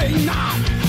Say not,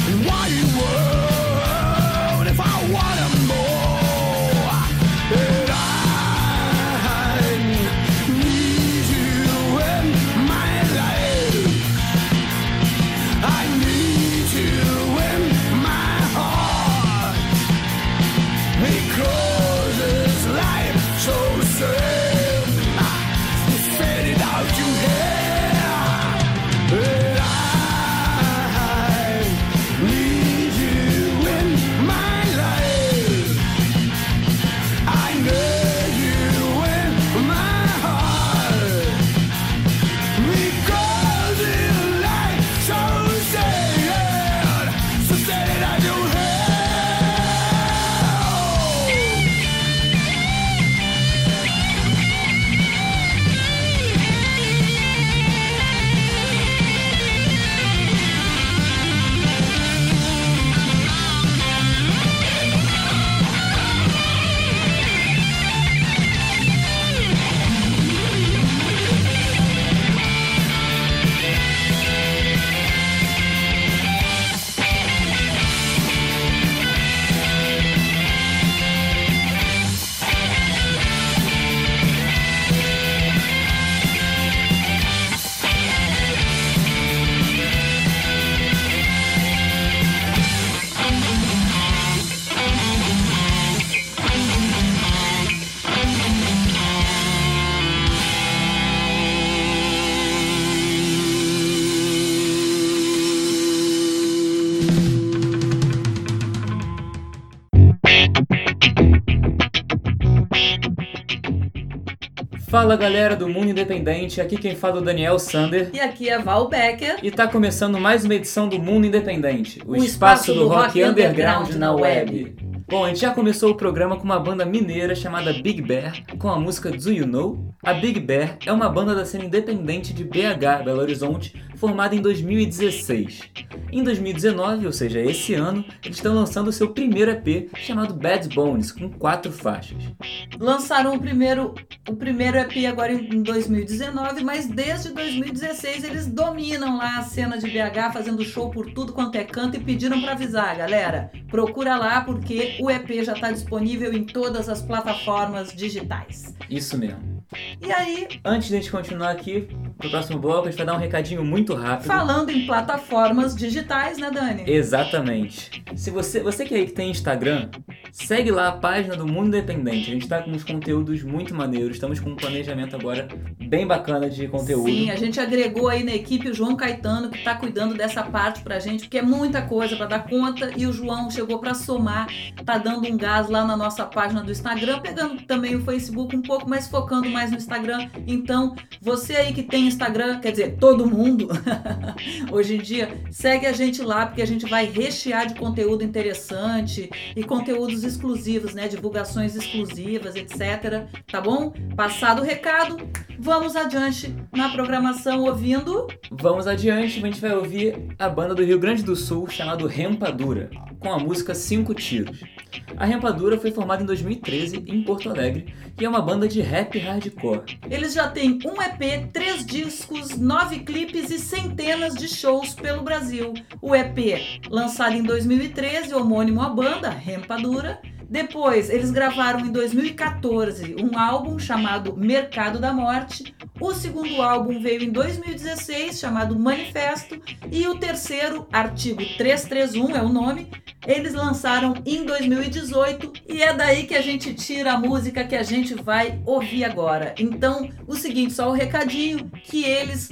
Fala galera do Mundo Independente, aqui quem fala é o Daniel Sander. E aqui é Val Becker. E tá começando mais uma edição do Mundo Independente, o, espaço, do, rock, underground, na web. Bom, a gente já começou o programa com uma banda mineira chamada Big Bear, com a música Do You Know? A Big Bear é uma banda da cena independente de BH, Belo Horizonte, formada em 2016. Em 2019, ou seja, esse ano, eles estão lançando o seu primeiro EP chamado Bad Bones, com quatro faixas. Lançaram o primeiro, o primeiro EP agora em 2019, mas desde 2016 eles dominam lá a cena de BH, fazendo show por tudo quanto é canto e pediram pra avisar, galera. Procura lá porque o EP já tá disponível em todas as plataformas digitais. Isso mesmo. E aí, Antes de a gente continuar aqui, pro próximo bloco, a gente vai dar um recadinho muito rápido. falando em plataformas digitais, né, Dani? Exatamente. Se você, você que aí que tem Instagram, segue lá a página do Mundo Independente. A gente tá com uns conteúdos muito maneiros. Estamos com um planejamento agora bem bacana de conteúdo. Sim, a gente agregou aí na equipe o João Caetano, que tá cuidando dessa parte pra gente, porque é muita coisa pra dar conta, e o João chegou pra somar, tá dando um gás lá na nossa página do Instagram, pegando também o Facebook um pouco, mas focando mais no Instagram. Então, você aí que tem Instagram, quer dizer, todo mundo, hoje em dia, segue a gente lá, porque a gente vai rechear de conteúdo interessante e conteúdos exclusivos, né? Divulgações exclusivas, etc. Tá bom? Passado o recado, vamos adiante na programação ouvindo. Vamos adiante, a gente vai ouvir a banda do Rio Grande do Sul chamada Rempadura, com a música Cinco Tiros. A Rempadura foi formada em 2013 em Porto Alegre e é uma banda de rap hardcore. Eles já têm um EP, três discos, nove clipes e centenas de shows pelo Brasil. O EP, lançado em 2013, homônimo à banda, Rempadura, depois, eles gravaram em 2014 um álbum chamado Mercado da Morte. O segundo álbum veio em 2016, chamado Manifesto. E o terceiro, Artigo 331 é o nome, eles lançaram em 2018. E é daí que a gente tira a música que a gente vai ouvir agora. Então, o seguinte, só o recadinho que eles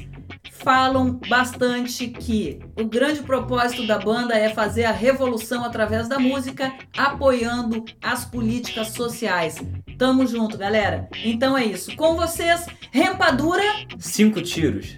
falam bastante que o grande propósito da banda é fazer a revolução através da música, apoiando as políticas sociais. Tamo junto, galera. Então é isso. Com vocês, Rempadura. Cinco tiros.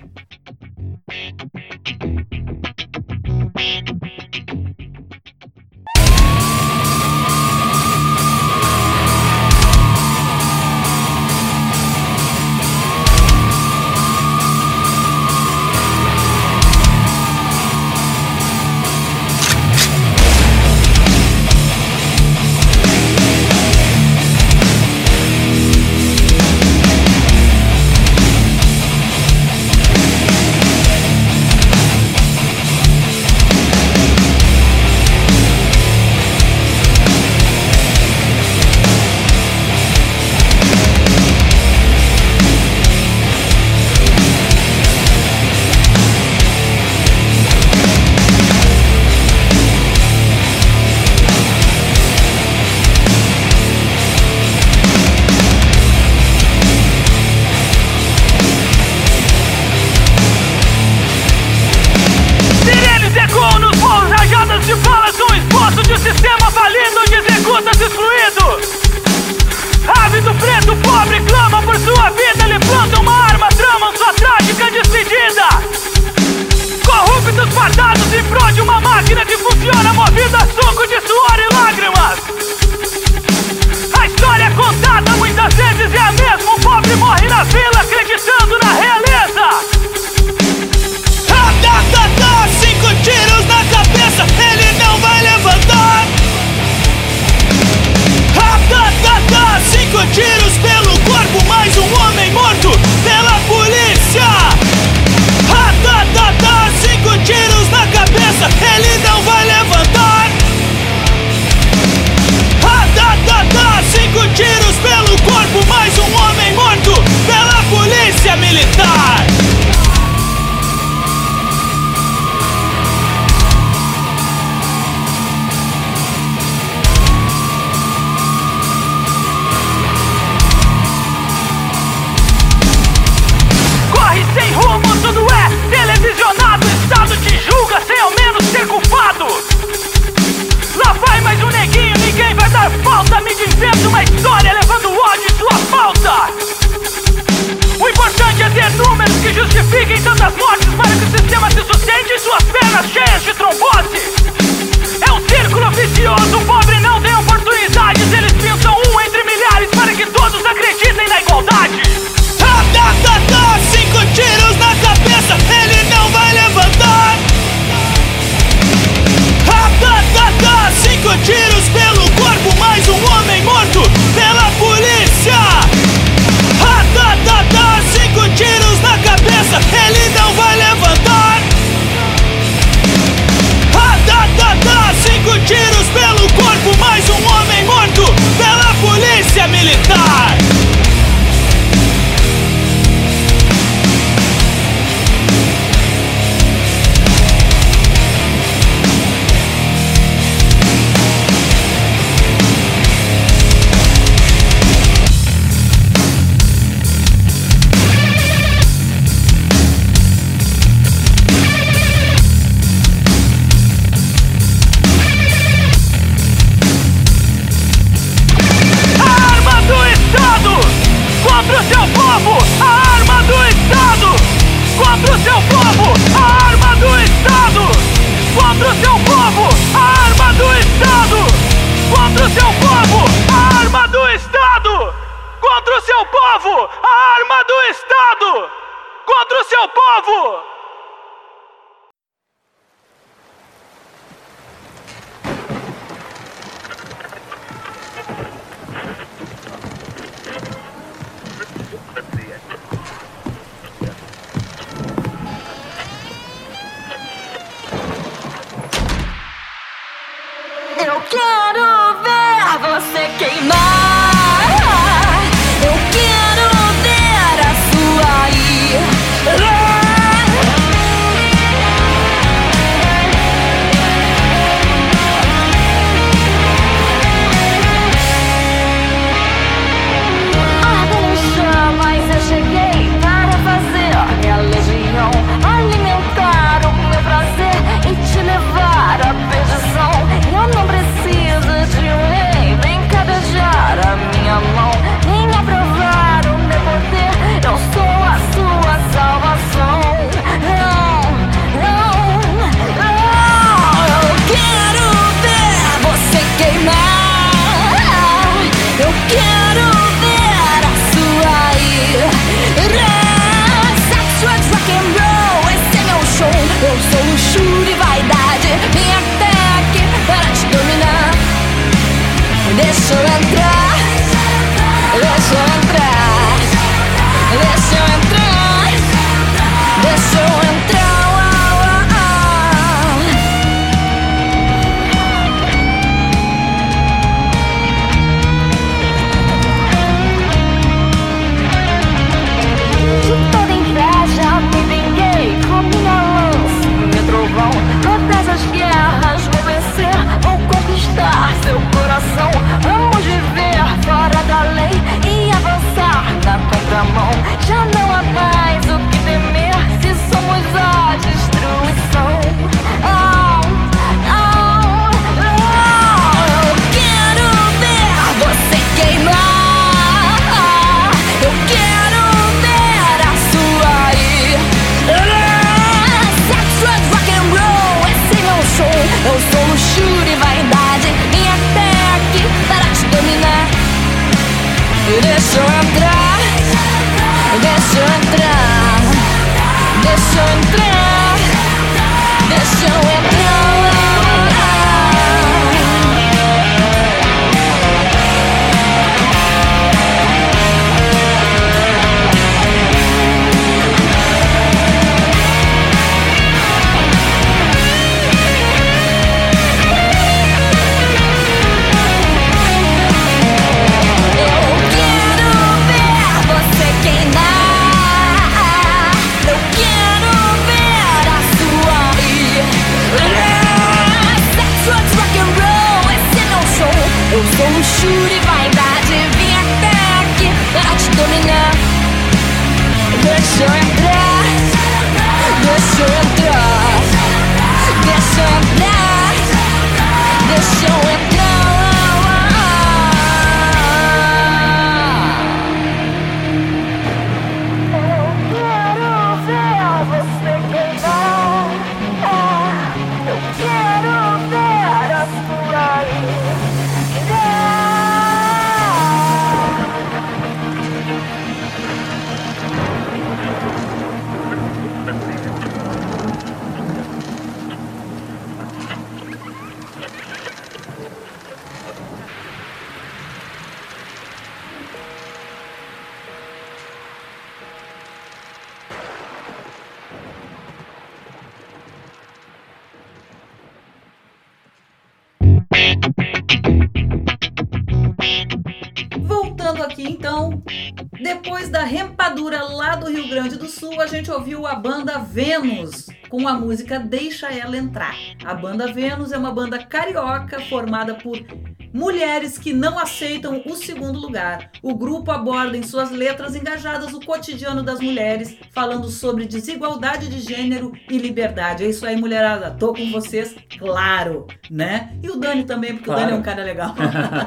Eu sou luxúria e vaidade. Vem até aqui para te dominar. Deixa eu entrar. Gente ouviu a banda Vênus com a música Deixa Ela Entrar. A banda Vênus é uma banda carioca formada por mulheres que não aceitam o segundo lugar. O grupo aborda em suas letras engajadas o cotidiano das mulheres, falando sobre desigualdade de gênero e liberdade. É isso aí, mulherada. Tô com vocês, claro, né? E o Dani também, porque Claro. o Dani é um cara legal.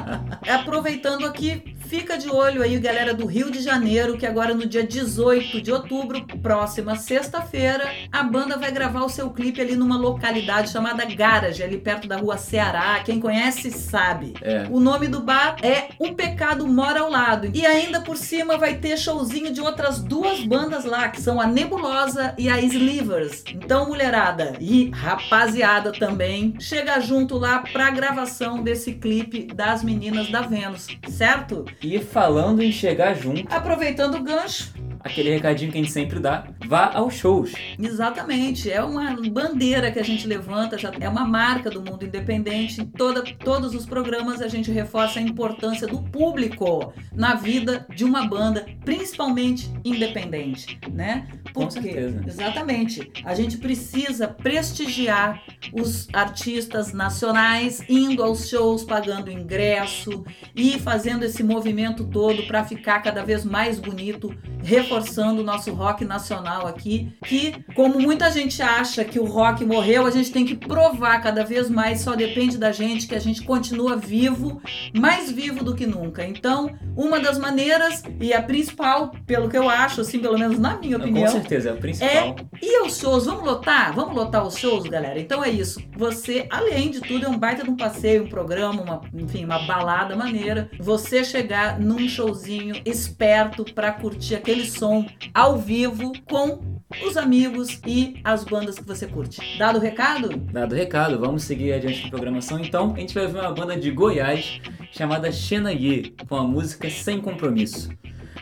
Aproveitando aqui, fica de olho aí, galera do Rio de Janeiro, que agora no dia 18 de outubro, próxima sexta-feira, a banda vai gravar o seu clipe ali numa localidade chamada Garage, ali perto da rua Ceará. Quem conhece sabe. É. O nome do bar é O Pecado Mora ao Lado. E ainda por cima vai ter showzinho de outras duas bandas lá, que são a Nebulosa e a Slivers. Então, mulherada e rapaziada também, chega junto lá pra gravação desse clipe das meninas da Vênus, certo? E falando em chegar junto, Aproveitando o gancho, aquele recadinho que a gente sempre dá, vá aos shows. Exatamente, é uma bandeira que a gente levanta, já é uma marca do mundo independente. Em toda, todos os programas a gente reforça a importância do público na vida de uma banda, principalmente independente, né? Com certeza. Exatamente. A gente precisa prestigiar os artistas nacionais indo aos shows, pagando ingresso e fazendo esse movimento todo para ficar cada vez mais bonito, reforçando o nosso rock nacional aqui, que como muita gente acha que o rock morreu, a gente tem que provar cada vez mais, só depende da gente que a gente continua vivo, mais vivo do que nunca. Então, uma das maneiras e a principal, pelo que eu acho, assim, pelo menos na minha opinião, com certeza, é o principal. e aos shows, vamos lotar? Vamos lotar os shows, galera? Então é isso. Você, além de tudo, é um baita de um passeio, um programa, uma, enfim, uma balada maneira. Você chegar num showzinho esperto pra curtir aquele som ao vivo com os amigos e as bandas que você curte. Dado o recado? Dado o recado, vamos seguir adiante com a programação. Então, a gente vai ver uma banda de Goiás chamada Xenaye, com a música Sem Compromisso.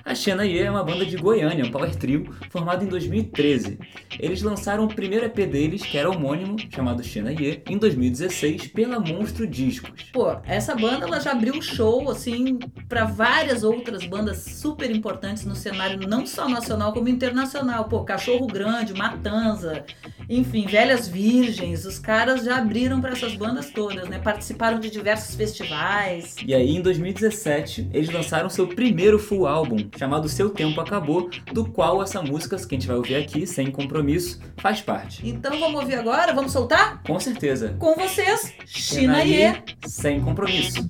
A Xenaye é uma banda de Goiânia, um power trio, formado em 2013. Eles lançaram o primeiro EP deles, que era homônimo, chamado Xenaye, em 2016, pela Monstro Discos. Pô, essa banda ela já abriu show assim para várias outras bandas super importantes no cenário não só nacional como internacional. Pô, Cachorro Grande, Matanza, enfim, Velhas Virgens, os caras já abriram para essas bandas todas, né? Participaram de diversos festivais. E aí, em 2017, eles lançaram seu primeiro full álbum, chamado Seu Tempo Acabou, do qual essa música que a gente vai ouvir aqui, Sem Compromisso, faz parte. Então vamos ouvir agora, vamos soltar? Com certeza. Com vocês, Xinaye. Sem Compromisso.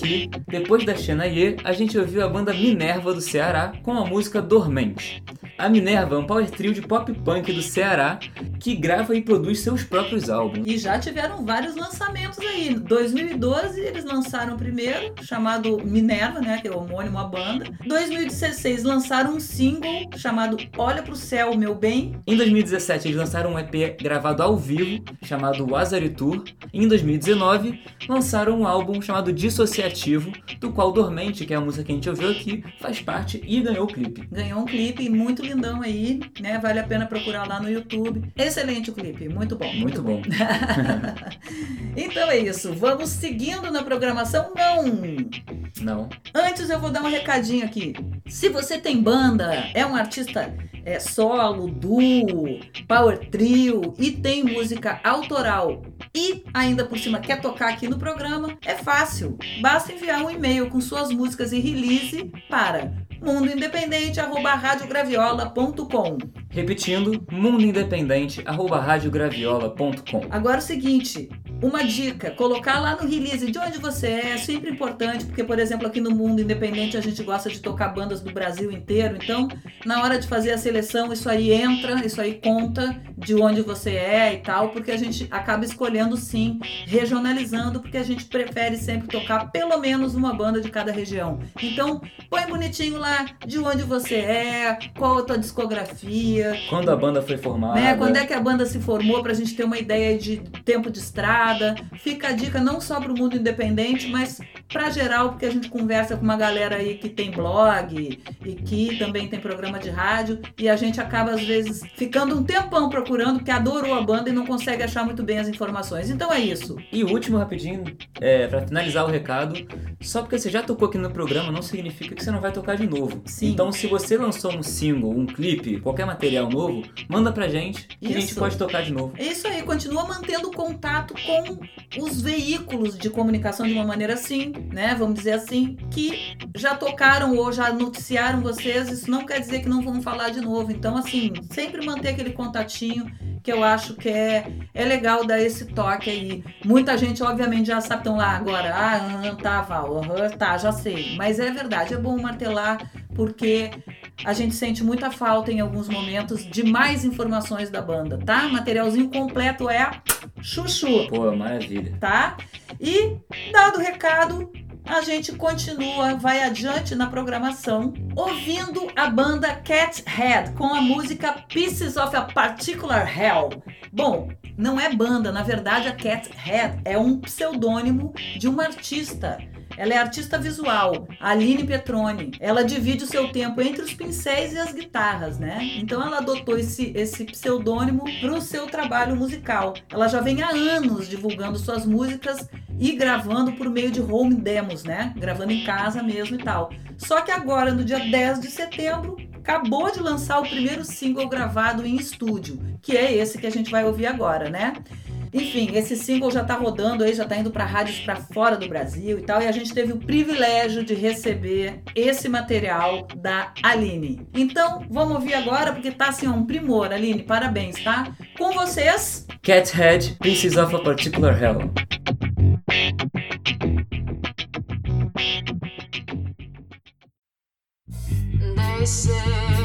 Aqui, depois da Xenaye, a gente ouviu a banda Minerva do Ceará com a música Dormente. A Minerva é um power trio de pop punk do Ceará que grava e produz seus próprios álbuns. E já tiveram vários lançamentos aí. Em 2012 eles lançaram o primeiro, chamado Minerva, né, que é o homônimo à banda. 2016 lançaram um single chamado Olha pro Céu, Meu Bem. Em 2017 eles lançaram um EP gravado ao vivo chamado Azari Tour. E em 2019 lançaram um álbum chamado Dissociativo, do qual Dormente, que é a música que a gente ouviu aqui, faz parte e ganhou o clipe. Ganhou um clipe muito lindão aí, né? Vale a pena procurar lá no YouTube. Excelente o clipe, muito bom. Muito bom. Então é isso, vamos seguindo na programação? Não! Não. Antes eu vou dar um recadinho aqui. Se você tem banda, é um artista é, solo, duo, power trio e tem música autoral e ainda por cima quer tocar aqui no programa, é fácil. Basta enviar um e-mail com suas músicas e release para mundoindependente@radiograviola.com. Repetindo, mundoindependente@radiograviola.com. Agora o seguinte, uma dica, colocar lá no release de onde você é, é sempre importante, porque, por exemplo, aqui no Mundo Independente a gente gosta de tocar bandas do Brasil inteiro, então, na hora de fazer a seleção, isso aí entra, isso aí conta de onde você é e tal, porque a gente acaba escolhendo sim, regionalizando, porque a gente prefere sempre tocar pelo menos uma banda de cada região. Então, põe bonitinho lá de onde você é, qual a tua discografia, Quando a banda foi formada. né? Quando é que a banda se formou pra gente ter uma ideia de tempo de estrada. Fica a dica não só pro mundo independente, mas pra geral, porque a gente conversa com uma galera aí que tem blog e que também tem programa de rádio e a gente acaba às vezes ficando um tempão procurando porque adorou a banda e não consegue achar muito bem as informações. Então é isso. E o último, rapidinho, é, para finalizar o recado, só porque você já tocou aqui no programa não significa que você não vai tocar de novo. Sim. Então, se você lançou um single, um clipe, qualquer material novo, manda pra gente que a gente Isso. pode tocar de novo. É isso aí, continua mantendo contato com os veículos de comunicação de uma maneira assim, né? Vamos dizer assim, que já tocaram ou já noticiaram vocês, isso não quer dizer que não vão falar de novo. Então, assim, sempre manter aquele contatinho que eu acho que é, é legal dar esse toque aí. Muita gente, obviamente, já sabe, estão lá agora, ah, ah, tá, tá, já sei. Mas é verdade, é bom martelar, porque a gente sente muita falta em alguns momentos de mais informações da banda, tá? Materialzinho completo é chuchu, Pô, maravilha. tá? E, dado o recado, a gente continua, vai adiante na programação, ouvindo a banda Cat Head com a música Pieces of a Particular Hell. Bom, não é banda, na verdade a Cat Head é um pseudônimo de uma artista. Ela é artista visual, Aline Petroni. Ela divide o seu tempo entre os pincéis e as guitarras, né? Então ela adotou esse, esse pseudônimo para o seu trabalho musical. Ela já vem há anos divulgando suas músicas e gravando por meio de home demos, né? Gravando em casa mesmo e tal. Só que agora, no dia 10 de setembro, acabou de lançar o primeiro single gravado em estúdio, que é esse que a gente vai ouvir agora, né? Enfim, esse single já tá rodando aí, já tá indo para rádios para fora do Brasil e tal, e a gente teve o privilégio de receber esse material da Aline. Então, vamos ouvir agora, porque tá assim, ó, um primor, Aline, parabéns, tá? Com vocês, Cat Head, Pieces of a Particular Hell. They say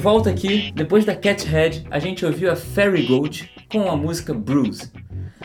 volta aqui, depois da Cat Head, a gente ouviu a Fairy Goat com a música Bruise.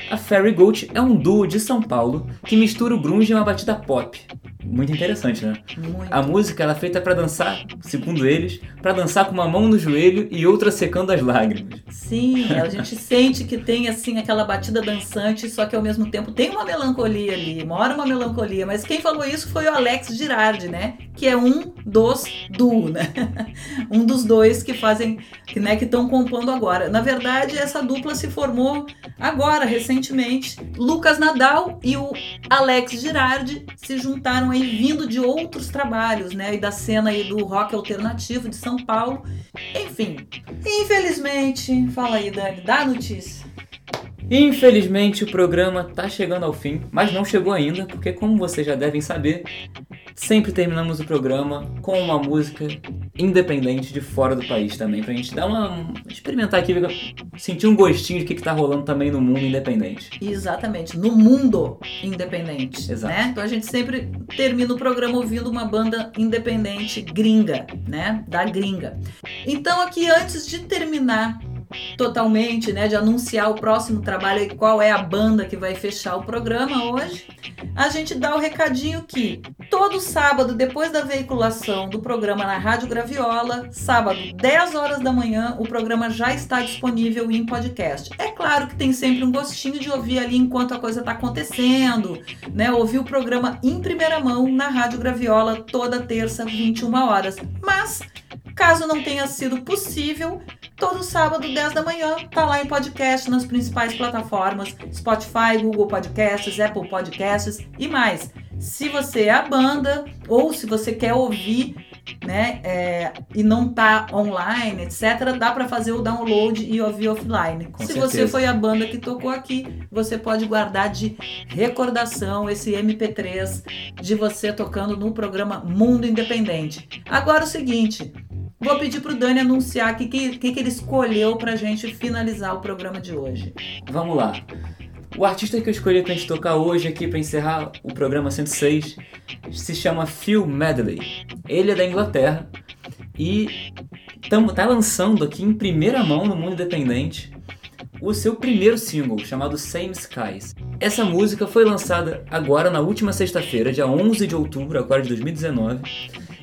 A Fairy Goat é um duo de São Paulo que mistura o grunge e uma batida pop. Muito interessante, né? Muito. A música ela é feita pra dançar, segundo eles, pra dançar com uma mão no joelho e outra secando as lágrimas. Sim, a gente sente que tem assim aquela batida dançante, só que ao mesmo tempo tem uma melancolia ali, mora uma melancolia. Mas quem falou isso foi o Alex Girardi, né? Que é um dos duo, né? um dos dois que fazem, que né, que estão compondo agora. Na verdade, essa dupla se formou agora, recentemente. Lucas Nadal e o Alex Girardi se juntaram aí vindo de outros trabalhos, né? E da cena aí do rock alternativo de São Paulo. Enfim, infelizmente, fala aí, Dani, dá a notícia. Infelizmente o programa tá chegando ao fim, mas não chegou ainda, porque como vocês já devem saber, sempre terminamos o programa com uma música independente de fora do país também, pra gente dar uma. experimentar aqui, sentir um gostinho de que, que tá rolando também no mundo independente. Exatamente, no mundo independente, Exato. né? Então a gente sempre termina o programa ouvindo uma banda independente gringa, né? Da gringa. Então aqui antes de terminar totalmente, né, de anunciar o próximo trabalho e qual é a banda que vai fechar o programa hoje, a gente dá o recadinho que todo sábado, depois da veiculação do programa na Rádio Graviola, sábado, 10 horas da manhã, o programa já está disponível em podcast. É claro que tem sempre um gostinho de ouvir ali enquanto a coisa está acontecendo, né? Ouvir o programa em primeira mão na Rádio Graviola toda terça, 21 horas. Mas Caso não tenha sido possível, todo sábado, 10 da manhã, tá lá em podcast nas principais plataformas: Spotify, Google Podcasts, Apple Podcasts e mais. Se você é a banda ou se você quer ouvir, né, é, e não tá online, etc, dá para fazer o download e ouvir offline. Com se certeza. você foi a banda que tocou aqui, você pode guardar de recordação esse MP3 de você tocando no programa Mundo Independente. Agora o seguinte, Vou pedir pro Dani anunciar o que, que, que ele escolheu pra gente finalizar o programa de hoje. Vamos lá. O artista que eu escolhi pra gente tocar hoje aqui pra encerrar o programa 106 se chama Phil Medley. Ele é da Inglaterra e tamo, tá lançando aqui em primeira mão no mundo independente o seu primeiro single, chamado Same Skies. Essa música foi lançada agora na última sexta-feira, dia 11 de outubro, agora de 2019.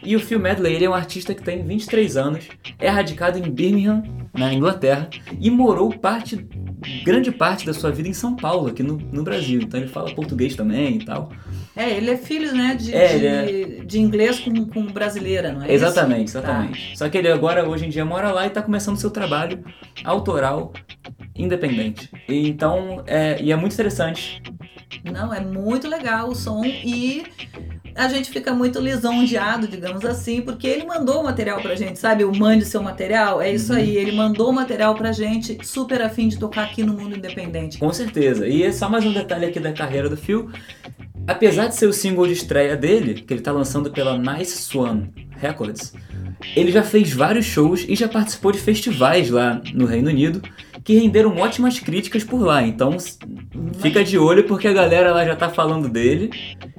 E o Phil Medley ele é um artista que tem 23 anos, é radicado em Birmingham, na Inglaterra, e morou parte, grande parte da sua vida em São Paulo, aqui no, no Brasil. Então ele fala português também e tal. É, ele é filho, né, de, É, de, ele de inglês com, com brasileira, não é exatamente, isso? exatamente. Só que ele agora, hoje em dia, mora lá e tá começando seu trabalho autoral independente. E então, é, e é muito interessante. Tá. Não, é muito legal o som e a gente fica muito lisonjeado, digamos assim, porque ele mandou o material pra gente, sabe? O mande seu material, é isso Uhum. aí. Ele mandou o material pra gente, super afim de tocar aqui no Mundo Independente. Com certeza. E é só mais um detalhe aqui da carreira do Phil. Apesar de ser o single de estreia dele, que ele tá lançando pela Nice Swan Records, ele já fez vários shows e já participou de festivais lá no Reino Unido que renderam ótimas críticas por lá. Então fica de olho porque a galera lá já tá falando dele.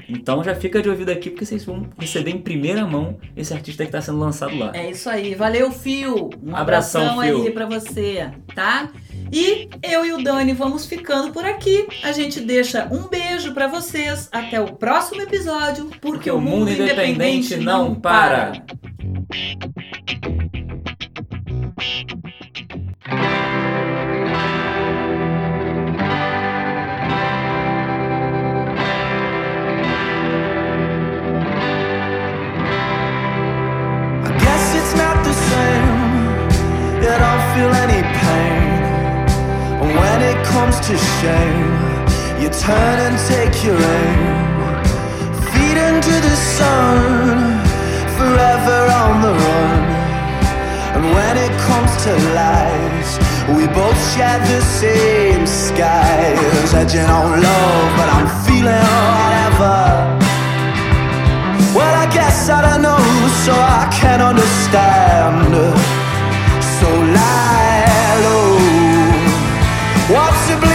Então já fica de ouvido aqui porque vocês vão receber em primeira mão esse artista que tá sendo lançado lá. É isso aí. Valeu, Fio. Um Abração, abração Fio. aí pra você, tá? E eu e o Dani vamos ficando por aqui. A gente deixa um beijo pra vocês. Até o próximo episódio, porque, Porque o mundo independente não para. I to shame, you turn and take your aim. Feet into the sun, forever on the run. And when it comes to lies, we both share the same skies. Edging on love, but I'm feeling whatever. Well, I guess I don't know, so I can't understand. So lie low. What's a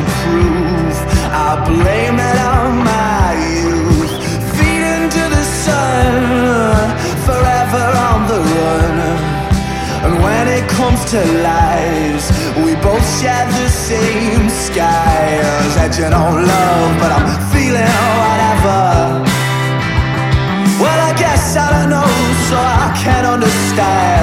to proof, I blame it on my youth. Feet into the sun, forever on the run. And when it comes to lies, we both share the same skies. Edging on love, but I'm feeling whatever. Well, I guess I don't know, so I can't understand.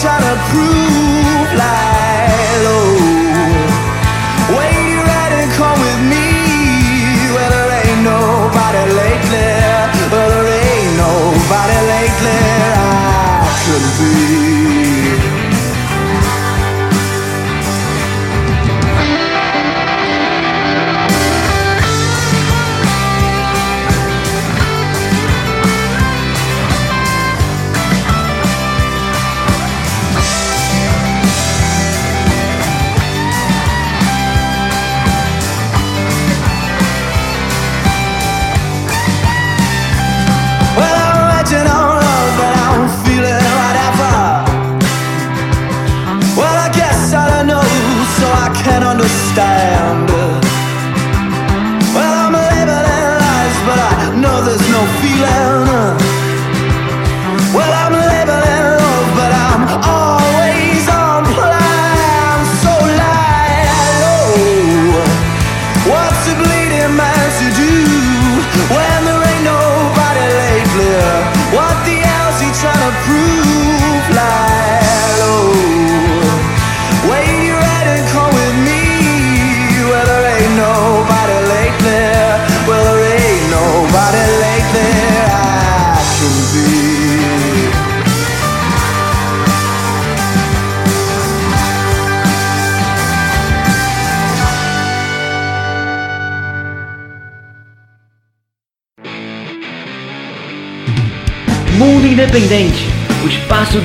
Trying to prove? Lie low. Oh, Wait, you ready to come with me? Well, there ain't nobody lately. Well, there ain't nobody lately. I could be.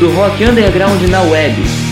Do rock underground na web.